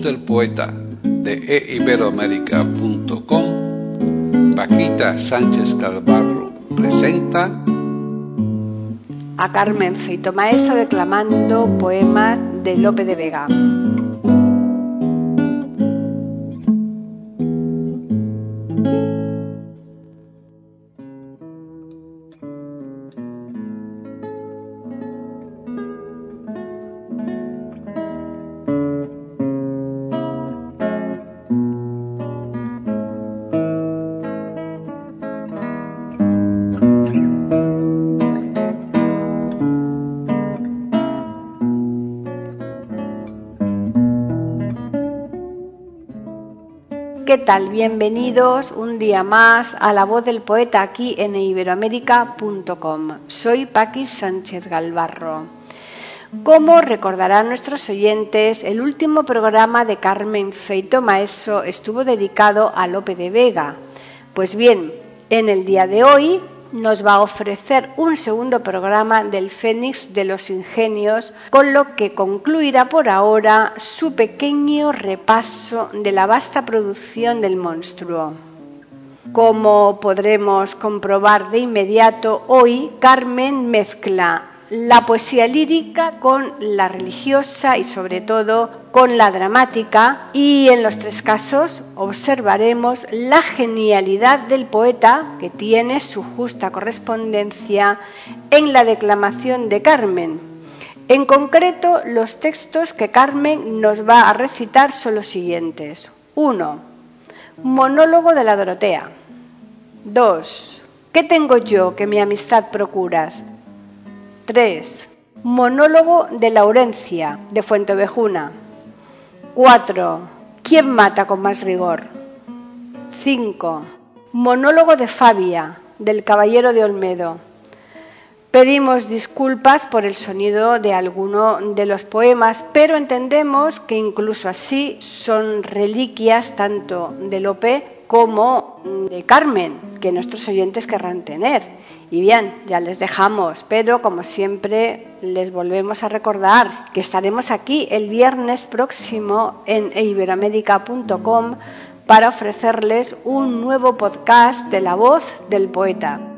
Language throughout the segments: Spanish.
Del poeta de eiberoamérica.com, Paquita Sánchez Calvarro presenta a Carmen Feito Maeso declamando poemas de Lope de Vega. Bienvenidos un día más a La Voz del Poeta aquí en iberoamérica.com. Soy Paqui Sánchez Galvarro. Como recordarán nuestros oyentes, el último programa de Carmen Feito Maestro estuvo dedicado a Lope de Vega. Pues bien, en el día de hoy nos va a ofrecer un segundo programa del Fénix de los Ingenios, con lo que concluirá por ahora su pequeño repaso de la vasta producción del monstruo. Como podremos comprobar de inmediato, hoy Carmen mezcla la poesía lírica con la religiosa y sobre todo con la dramática y en los tres casos observaremos la genialidad del poeta que tiene su justa correspondencia en la declamación de Carmen. En concreto, los textos que Carmen nos va a recitar son los siguientes. 1. Monólogo de la Dorotea. 2. ¿Qué tengo yo que mi amistad procuras? 3. Monólogo de Laurencia, de Fuentevejuna. 4. ¿Quién mata con más rigor? 5. Monólogo de Fabia, del Caballero de Olmedo. Pedimos disculpas por el sonido de alguno de los poemas, pero entendemos que incluso así son reliquias tanto de Lope como de Carmen, que nuestros oyentes querrán tener. Y bien, ya les dejamos, pero como siempre les volvemos a recordar que estaremos aquí el viernes próximo en iberoamérica.com para ofrecerles un nuevo podcast de la voz del poeta.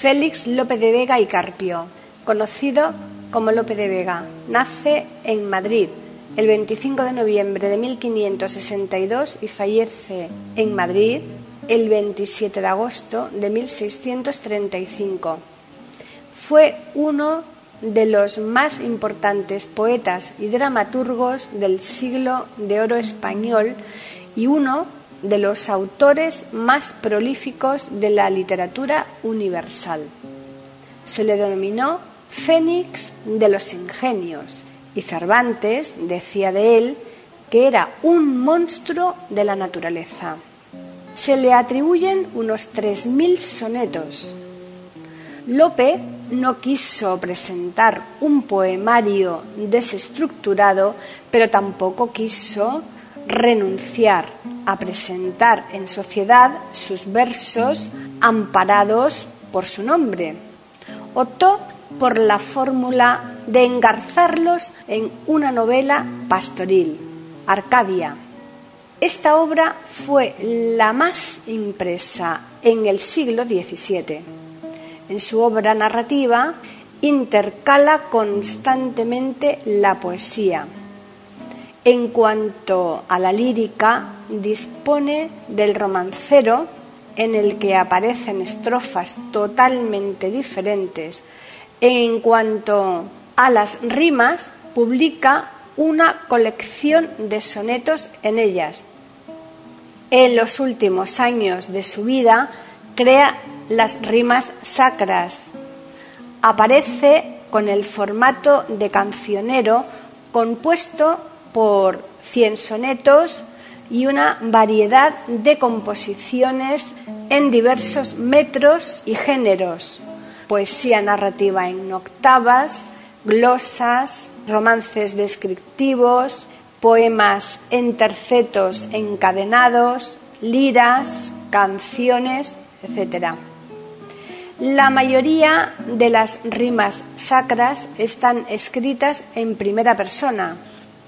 Félix Lope de Vega y Carpio, conocido como Lope de Vega, nace en Madrid el 25 de noviembre de 1562 y fallece en Madrid el 27 de agosto de 1635. Fue uno de los más importantes poetas y dramaturgos del siglo de oro español y uno de los autores más prolíficos de la literatura universal. Se le denominó Fénix de los Ingenios y Cervantes decía de él que era un monstruo de la naturaleza. Se le atribuyen unos 3.000 sonetos. Lope no quiso presentar un poemario desestructurado, pero tampoco quiso renunciar a presentar en sociedad sus versos amparados por su nombre. Optó por la fórmula de engarzarlos en una novela pastoril, Arcadia. Esta obra fue la más impresa en el siglo XVII en su obra narrativa, intercala constantemente la poesía. En cuanto a la lírica, dispone del romancero en el que aparecen estrofas totalmente diferentes. En cuanto a las rimas, publica una colección de sonetos en ellas. En los últimos años de su vida crea las rimas sacras. Aparece con el formato de cancionero compuesto por cien sonetos y una variedad de composiciones en diversos metros y géneros, poesía narrativa en octavas, glosas, romances descriptivos, poemas en tercetos encadenados, liras, canciones, etc. La mayoría de las rimas sacras están escritas en primera persona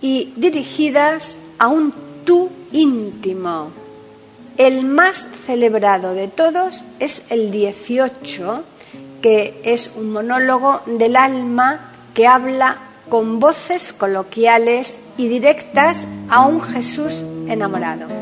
y dirigidas a un tú íntimo. El más celebrado de todos es el 18, que es un monólogo del alma que habla con voces coloquiales y directas a un Jesús enamorado.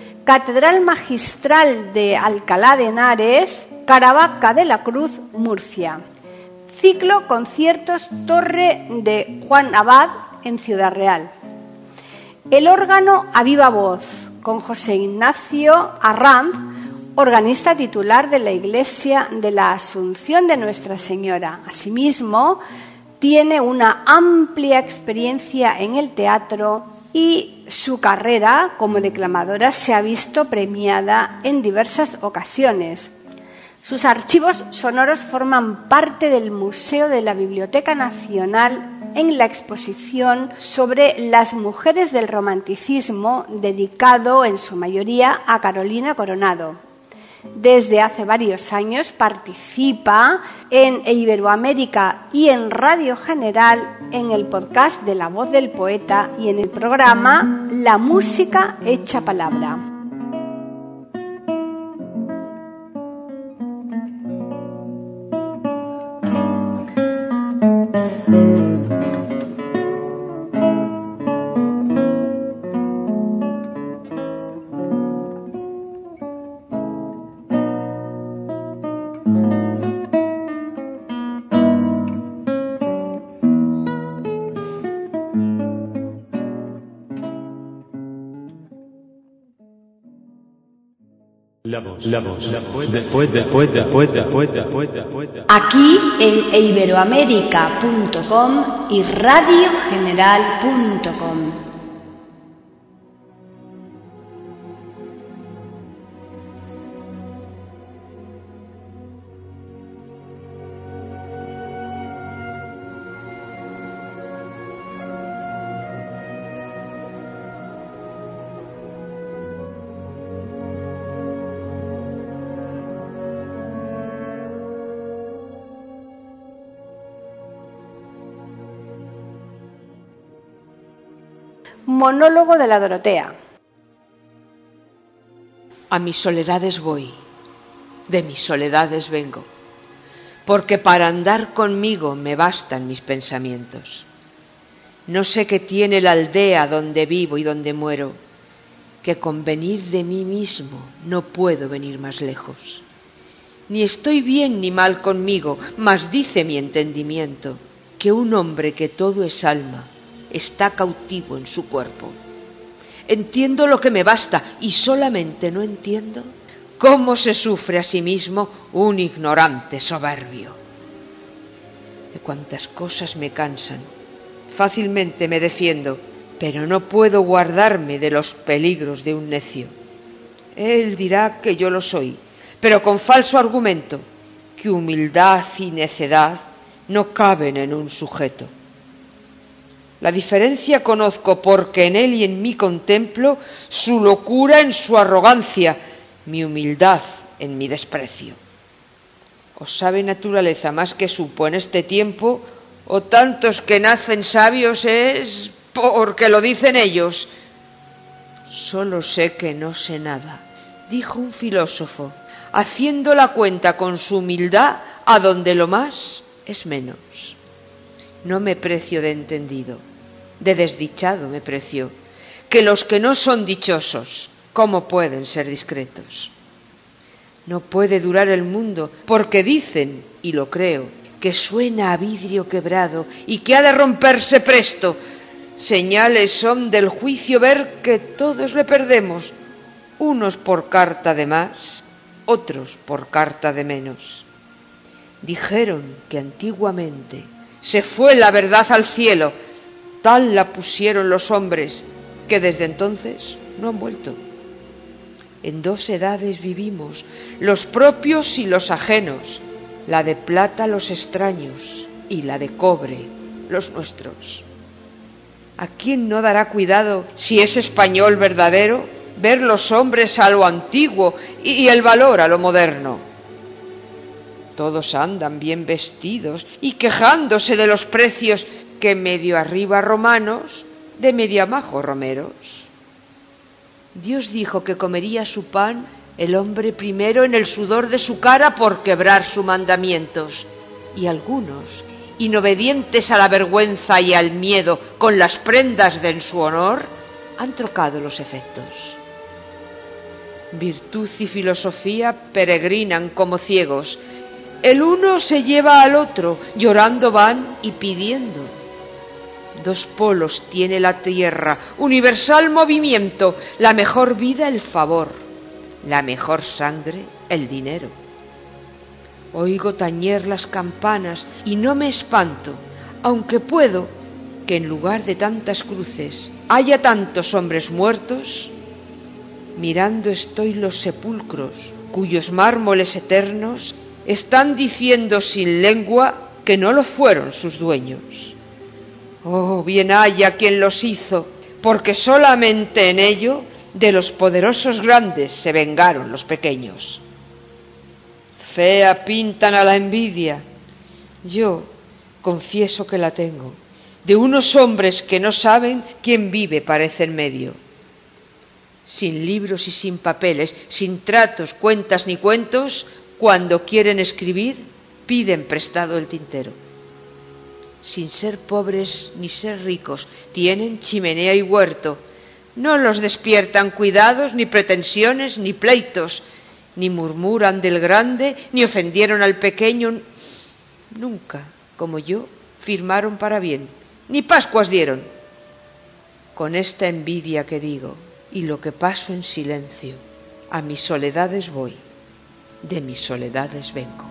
Catedral Magistral de Alcalá de Henares, Caravaca de la Cruz, Murcia. Ciclo Conciertos Torre de Juan Abad en Ciudad Real. El órgano a viva voz con José Ignacio Arranz, organista titular de la Iglesia de la Asunción de Nuestra Señora. Asimismo, tiene una amplia experiencia en el teatro y su carrera como declamadora se ha visto premiada en diversas ocasiones. Sus archivos sonoros forman parte del Museo de la Biblioteca Nacional en la exposición sobre las mujeres del romanticismo dedicado en su mayoría a Carolina Coronado. Desde hace varios años participa en Iberoamérica y en Radio General en el podcast de La Voz del Poeta y en el programa La Música Hecha Palabra. Aquí en iberoamérica.com y radiogeneral.com. Monólogo de la Dorotea. A mis soledades voy, de mis soledades vengo, porque para andar conmigo me bastan mis pensamientos. No sé qué tiene la aldea donde vivo y donde muero, que con venir de mí mismo no puedo venir más lejos. Ni estoy bien ni mal conmigo, mas dice mi entendimiento que un hombre que todo es alma, está cautivo en su cuerpo. Entiendo lo que me basta y solamente no entiendo cómo se sufre a sí mismo un ignorante soberbio. De cuantas cosas me cansan, fácilmente me defiendo, pero no puedo guardarme de los peligros de un necio. Él dirá que yo lo soy, pero con falso argumento, que humildad y necedad no caben en un sujeto. La diferencia conozco porque en él y en mí contemplo su locura en su arrogancia, mi humildad en mi desprecio. ¿O sabe naturaleza más que supo en este tiempo, o tantos que nacen sabios es porque lo dicen ellos? Solo sé que no sé nada, dijo un filósofo, haciendo la cuenta con su humildad a donde lo más es menos. No me precio de entendido de desdichado me preció, que los que no son dichosos, ¿cómo pueden ser discretos? No puede durar el mundo, porque dicen, y lo creo, que suena a vidrio quebrado y que ha de romperse presto. Señales son del juicio ver que todos le perdemos, unos por carta de más, otros por carta de menos. Dijeron que antiguamente se fue la verdad al cielo, Tal la pusieron los hombres que desde entonces no han vuelto. En dos edades vivimos, los propios y los ajenos, la de plata los extraños y la de cobre los nuestros. ¿A quién no dará cuidado, si es español verdadero, ver los hombres a lo antiguo y el valor a lo moderno? Todos andan bien vestidos y quejándose de los precios que medio arriba romanos, de medio abajo romeros. Dios dijo que comería su pan el hombre primero en el sudor de su cara por quebrar sus mandamientos, y algunos, inobedientes a la vergüenza y al miedo con las prendas de en su honor, han trocado los efectos. Virtud y filosofía peregrinan como ciegos. El uno se lleva al otro, llorando van y pidiendo Dos polos tiene la tierra, universal movimiento, la mejor vida el favor, la mejor sangre, el dinero. Oigo tañer las campanas y no me espanto, aunque puedo que en lugar de tantas cruces haya tantos hombres muertos, mirando estoy los sepulcros cuyos mármoles eternos están diciendo sin lengua que no lo fueron sus dueños. Oh, bien haya quien los hizo, porque solamente en ello de los poderosos grandes se vengaron los pequeños. Fea pintan a la envidia. Yo confieso que la tengo. De unos hombres que no saben quién vive parece en medio. Sin libros y sin papeles, sin tratos, cuentas ni cuentos, cuando quieren escribir, piden prestado el tintero. Sin ser pobres ni ser ricos, tienen chimenea y huerto. No los despiertan cuidados, ni pretensiones, ni pleitos, ni murmuran del grande, ni ofendieron al pequeño. Nunca, como yo, firmaron para bien, ni Pascuas dieron. Con esta envidia que digo, y lo que paso en silencio, a mis soledades voy de mis soledades vengo.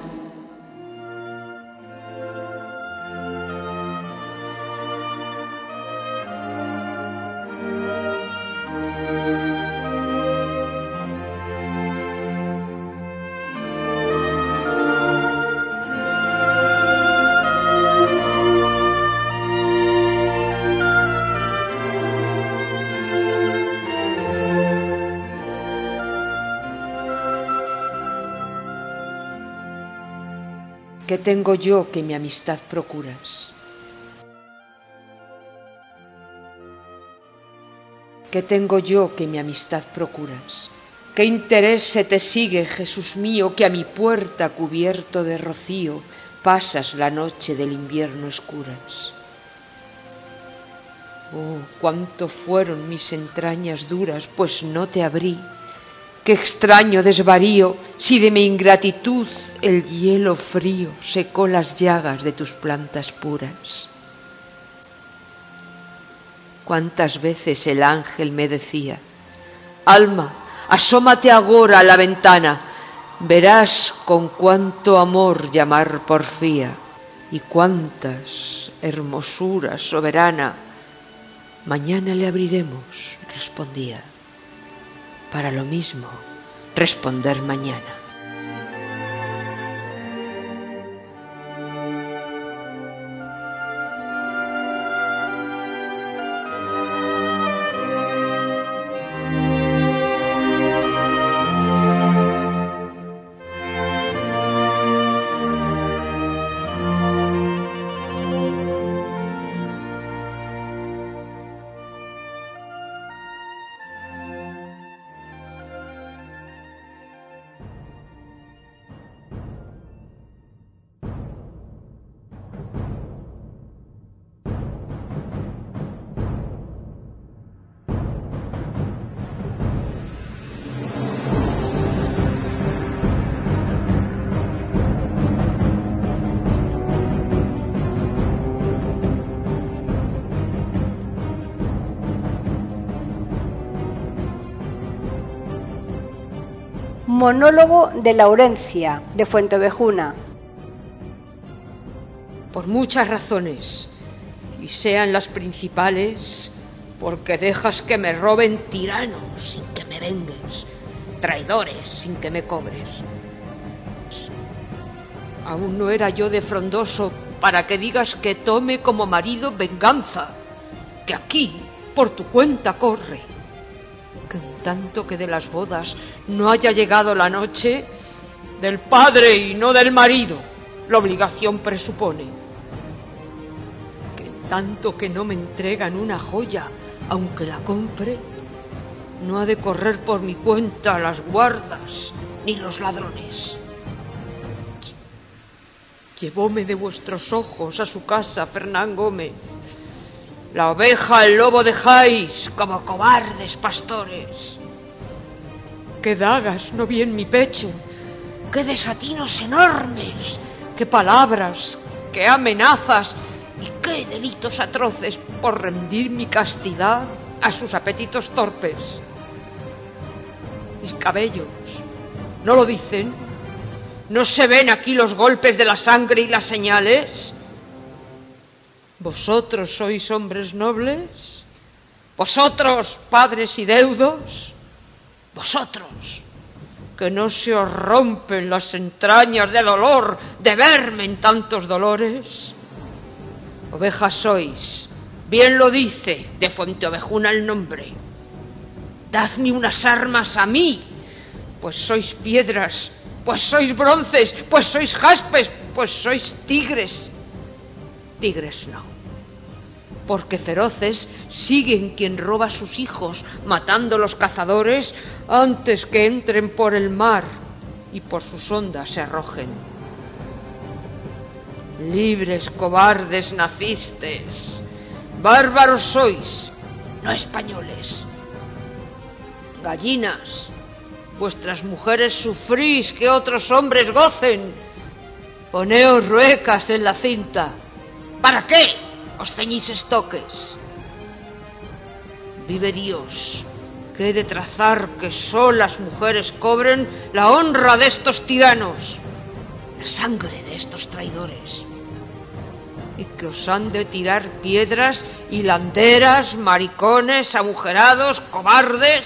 ¿Qué tengo yo que mi amistad procuras? ¿Qué tengo yo que mi amistad procuras? ¿Qué interés se te sigue, Jesús mío, que a mi puerta cubierto de rocío pasas la noche del invierno escuras? Oh, cuánto fueron mis entrañas duras, pues no te abrí. Qué extraño desvarío si de mi ingratitud el hielo frío secó las llagas de tus plantas puras. Cuántas veces el ángel me decía, Alma, asómate agora a la ventana, verás con cuánto amor llamar porfía y cuántas hermosuras soberana. Mañana le abriremos, respondía, para lo mismo responder mañana. Monólogo de Laurencia, de Fuentevejuna. Por muchas razones, y sean las principales, porque dejas que me roben tiranos sin que me vengues, traidores sin que me cobres. Aún no era yo de frondoso para que digas que tome como marido venganza, que aquí por tu cuenta corre que tanto que de las bodas no haya llegado la noche, del padre y no del marido, la obligación presupone. Que tanto que no me entregan una joya, aunque la compre, no ha de correr por mi cuenta las guardas ni los ladrones. Llevóme de vuestros ojos a su casa Fernán Gómez. La oveja el lobo dejáis como cobardes pastores. Qué dagas no vi en mi pecho, qué desatinos enormes, qué palabras, qué amenazas y qué delitos atroces por rendir mi castidad a sus apetitos torpes. Mis cabellos, ¿no lo dicen? ¿No se ven aquí los golpes de la sangre y las señales? ¿Vosotros sois hombres nobles? ¿Vosotros, padres y deudos? ¿Vosotros, que no se os rompen las entrañas de dolor de verme en tantos dolores? Ovejas sois, bien lo dice de Fuente Ovejuna el nombre. Dadme unas armas a mí, pues sois piedras pues sois bronces, pues sois jaspes, pues sois tigres. Tigres no. Porque feroces siguen quien roba a sus hijos, matando a los cazadores antes que entren por el mar y por sus ondas se arrojen. Libres cobardes nacistes, bárbaros sois, no españoles. Gallinas, Vuestras mujeres sufrís que otros hombres gocen. Poneos ruecas en la cinta. ¿Para qué os ceñís estoques? Vive Dios, que he de trazar que solas mujeres cobren la honra de estos tiranos, la sangre de estos traidores, y que os han de tirar piedras hilanderas, maricones, agujerados, cobardes,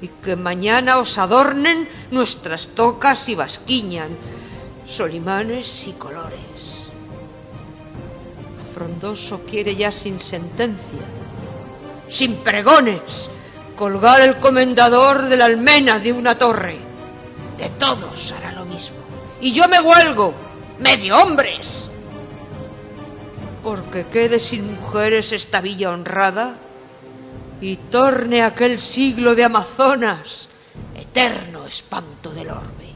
y que mañana os adornen nuestras tocas y basquiñan, solimanes y colores. Frondoso quiere ya sin sentencia, sin pregones, colgar el comendador de la almena de una torre. De todos hará lo mismo. Y yo me huelgo, medio hombres. Porque quede sin mujeres esta villa honrada, y torne aquel siglo de Amazonas, eterno espanto del orbe.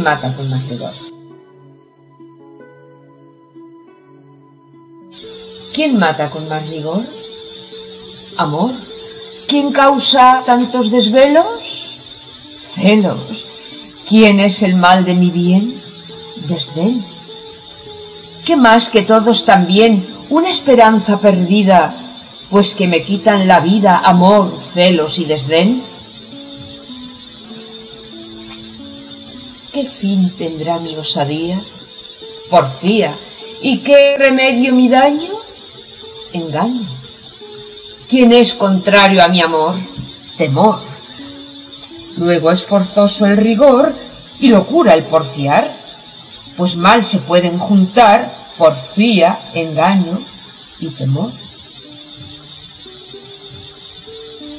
¿Quién mata con más rigor? ¿Quién mata con más rigor? Amor. ¿Quién causa tantos desvelos? Celos. ¿Quién es el mal de mi bien? Desdén. ¿Qué más que todos también? Una esperanza perdida, pues que me quitan la vida, amor, celos y desdén. Tendrá mi osadía? Porfía. ¿Y qué remedio mi daño? Engaño. ¿Quién es contrario a mi amor? Temor. Luego es forzoso el rigor y locura el porfiar, pues mal se pueden juntar porfía, engaño y temor.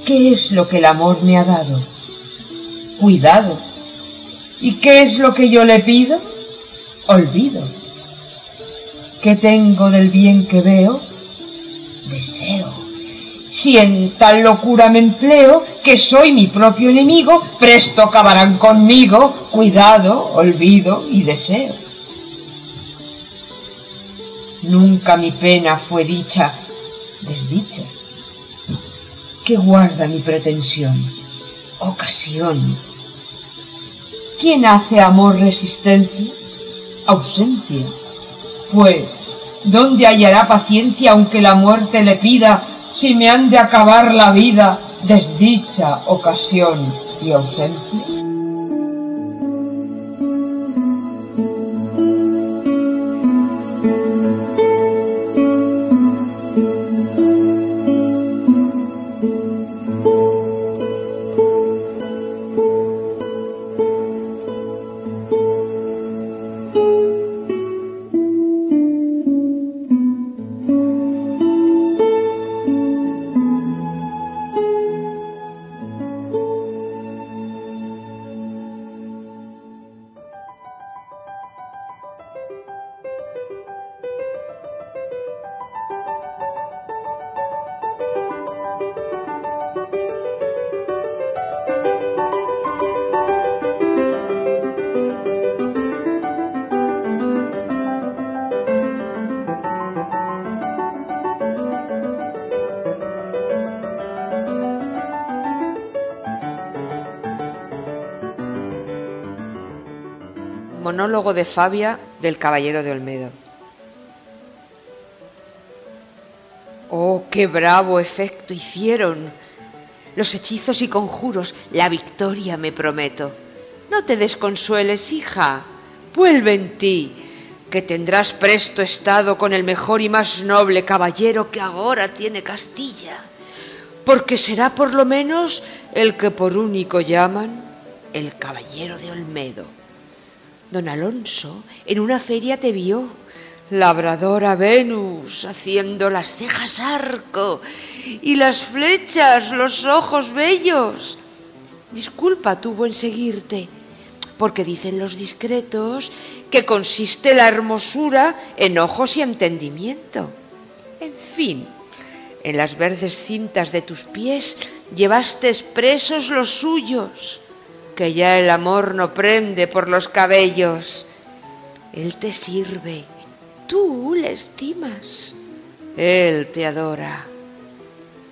¿Qué es lo que el amor me ha dado? Cuidado ¿Y qué es lo que yo le pido? olvido. ¿Qué tengo del bien que veo? Deseo. Si en tal locura me empleo, que soy mi propio enemigo, presto acabarán conmigo, cuidado, olvido y deseo. Nunca mi pena fue dicha, desdicha. ¿Qué guarda mi pretensión? Ocasión. ¿Quién hace amor resistencia? Ausencia. Pues, ¿dónde hallará paciencia aunque la muerte le pida si me han de acabar la vida, desdicha, ocasión y ausencia? De Fabia del Caballero de Olmedo. Oh, qué bravo efecto hicieron los hechizos y conjuros, la victoria me prometo. No te desconsueles, hija, vuelve en ti, que tendrás presto estado con el mejor y más noble caballero que ahora tiene Castilla, porque será por lo menos el que por único llaman el caballero de Olmedo. Don Alonso en una feria te vio, labradora Venus, haciendo las cejas arco y las flechas, los ojos bellos. Disculpa tuvo en seguirte, porque dicen los discretos que consiste la hermosura en ojos y entendimiento. En fin, en las verdes cintas de tus pies llevaste expresos los suyos que ya el amor no prende por los cabellos. Él te sirve, tú le estimas, Él te adora.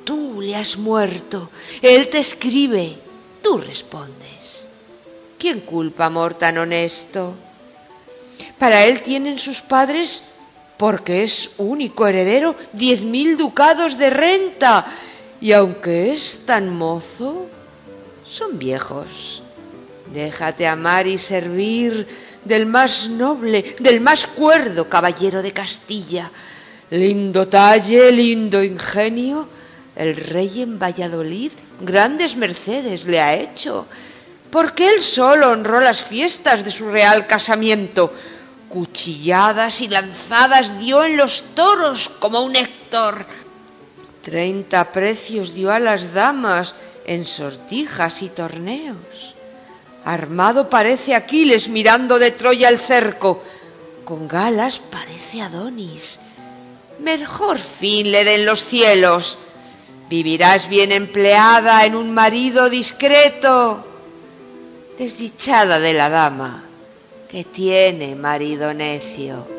Tú le has muerto, Él te escribe, tú respondes. ¿Quién culpa amor tan honesto? Para Él tienen sus padres, porque es único heredero, diez mil ducados de renta, y aunque es tan mozo, son viejos Déjate amar y servir del más noble, del más cuerdo caballero de Castilla. Lindo talle, lindo ingenio, el rey en Valladolid grandes mercedes le ha hecho, porque él solo honró las fiestas de su real casamiento. Cuchilladas y lanzadas dio en los toros como un Héctor. Treinta precios dio a las damas en sortijas y torneos. Armado parece Aquiles mirando de Troya el cerco. Con galas parece Adonis. Mejor fin le den los cielos. Vivirás bien empleada en un marido discreto. Desdichada de la dama que tiene marido necio.